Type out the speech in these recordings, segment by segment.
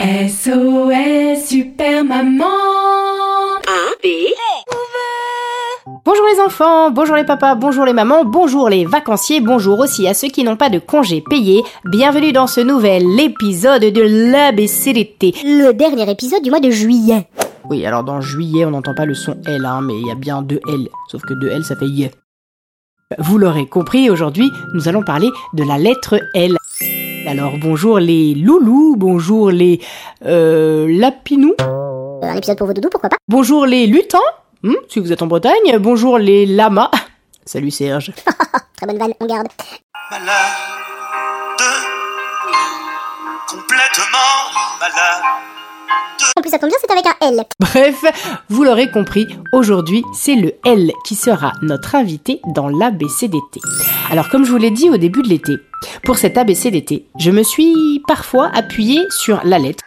SOS Super Maman Bonjour les enfants, bonjour les papas, bonjour les mamans, bonjour les vacanciers, bonjour aussi à ceux qui n'ont pas de congés payés. Bienvenue dans ce nouvel épisode de l'ABCDT. Le dernier épisode du mois de juillet. Oui, alors dans juillet, on n'entend pas le son L, hein, mais il y a bien deux L. Sauf que deux L, ça fait Y. Vous l'aurez compris, aujourd'hui, nous allons parler de la lettre L. Alors bonjour les loulous, bonjour les euh, lapinous, Euh, Un épisode pour vos doudous, pourquoi pas? Bonjour les lutins, hmm, si vous êtes en Bretagne, bonjour les lamas. Salut Serge. Très bonne vanne, on garde. malade, complètement malade. En plus, ça tombe bien, c'est avec un L. Bref, vous l'aurez compris, aujourd'hui c'est le L qui sera notre invité dans l'ABCDT. Alors comme je vous l'ai dit au début de l'été, pour cet ABCDT, je me suis parfois appuyée sur la lettre,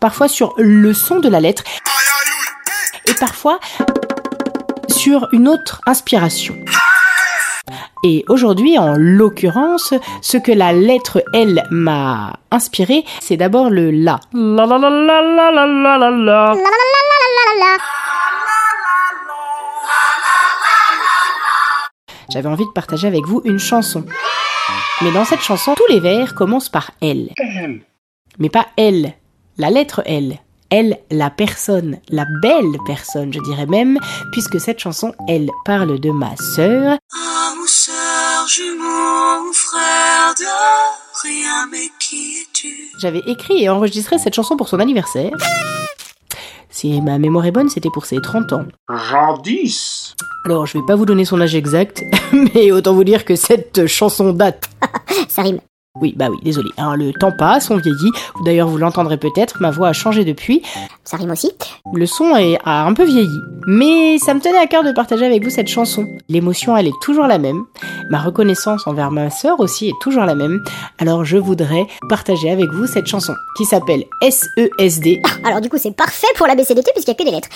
parfois sur le son de la lettre, et parfois sur une autre inspiration. Et aujourd'hui, en l'occurrence, ce que la lettre L m'a inspiré, c'est d'abord le La. La la la la la la la la la. La la la la la la la la. J'avais envie de partager avec vous une chanson. Mais dans cette chanson, tous les vers commencent par L. Mais pas L, la lettre L. Elle, la personne, la belle personne, je dirais même, puisque cette chanson, elle parle de ma sœur, mon sœur, jumeau, mon frère de rien, mais qui es-tu? J'avais écrit et enregistré cette chanson pour son anniversaire. Si ma mémoire est bonne, c'était pour ses 30 ans. Jadis Alors, je vais pas vous donner son âge exact, mais autant vous dire que cette chanson date. Ça rime. Oui, bah oui, désolé. hein, le temps passe, on vieillit. D'ailleurs, vous l'entendrez peut-être, ma voix a changé depuis. Ça rime aussi. Le son est, a un peu vieilli. Mais ça me tenait à cœur de partager avec vous cette chanson. L'émotion, elle est toujours la même. Ma reconnaissance envers ma sœur aussi est toujours la même. Alors, je voudrais partager avec vous cette chanson qui s'appelle E SESD. Alors du coup, c'est parfait pour la BCDT puisqu'il n'y a que des lettres.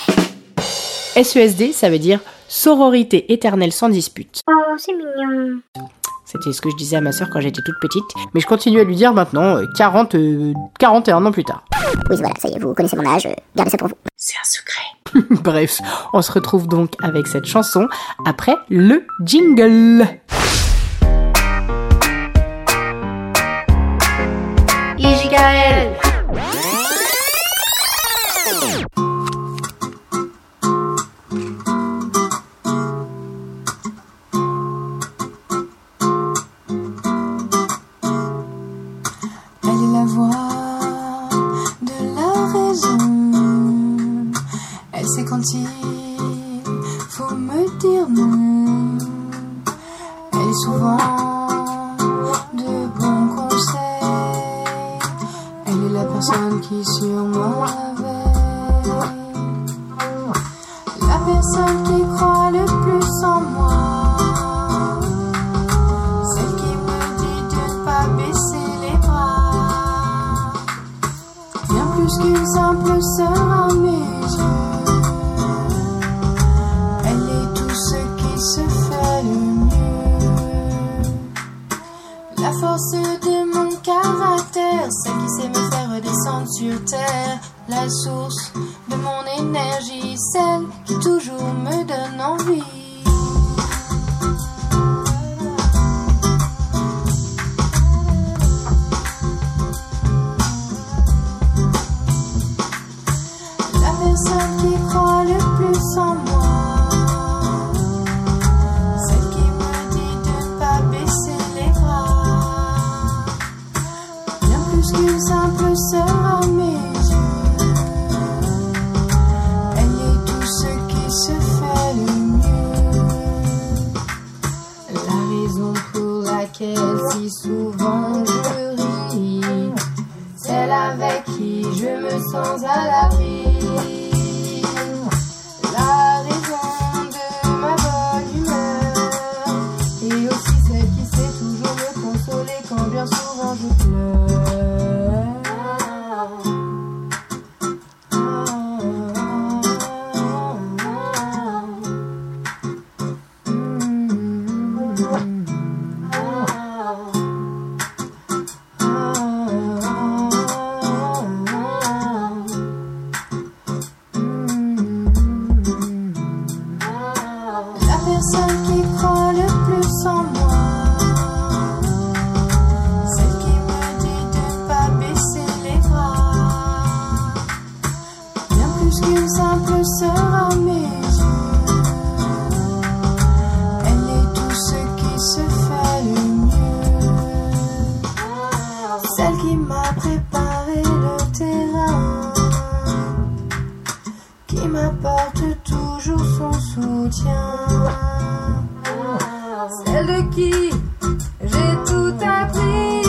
SESD, E ça veut dire sororité éternelle sans dispute. Oh, c'est mignon. C'était ce que je disais à ma sœur quand j'étais toute petite. Mais je continue à lui dire maintenant, euh, 40, euh, 41 ans plus tard. Oui, voilà, ça y est, vous connaissez mon âge, euh, gardez ça pour vous. C'est un secret. Bref, on se retrouve donc avec cette chanson après le jingle. se contigo. laquelle si souvent je ris, celle avec qui je me sens à l'abri. Celle qui m'a préparé le terrain qui m'apporte toujours son soutien. Celle de qui j'ai tout appris,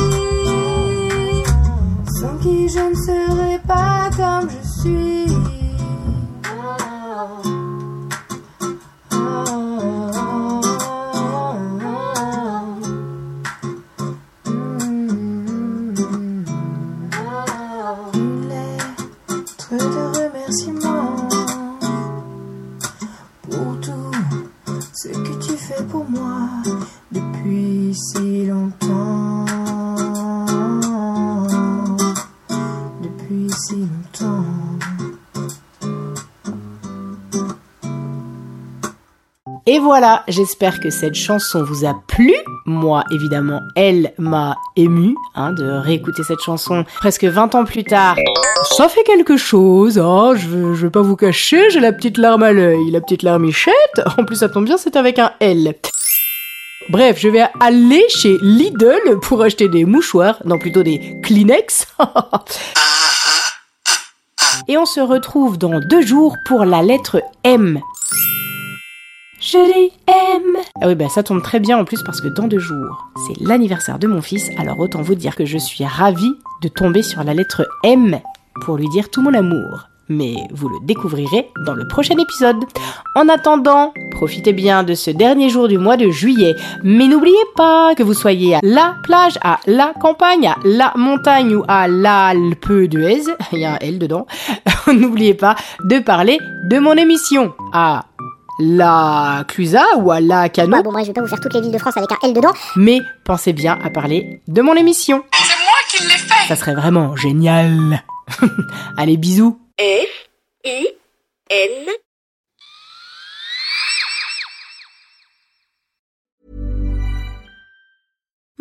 sans qui je ne serais pas de Et voilà, j'espère que cette chanson vous a plu. Moi, évidemment, elle m'a ému hein, de réécouter cette chanson presque 20 ans plus tard. Ça fait quelque chose, hein, je, vais- je vais pas vous cacher, j'ai la petite larme à l'œil, la petite larmichette. En plus, ça tombe bien, c'est avec un L. Bref, je vais aller chez Lidl pour acheter des mouchoirs, non plutôt des Kleenex. Et on se retrouve dans deux jours pour la lettre M. Je les aime. Ah oui, bah ça tombe très bien en plus parce que dans deux jours, c'est l'anniversaire de mon fils, alors autant vous dire que je suis ravie de tomber sur la lettre M pour lui dire tout mon amour. Mais vous le découvrirez dans le prochain épisode. En attendant, profitez bien de ce dernier jour du mois de juillet. Mais n'oubliez pas que vous soyez à la plage, à la campagne, à la montagne ou à l'Alpe d'Huez, il y a un L dedans, n'oubliez pas de parler de mon émission à la Clusa ou à la Cano, Bah bon, bref, je vais pas vous faire toutes les villes de France avec un L dedans. mais pensez bien à parler de mon émission. C'est moi qui l'ai fait Ça serait vraiment génial. Allez, bisous. F I N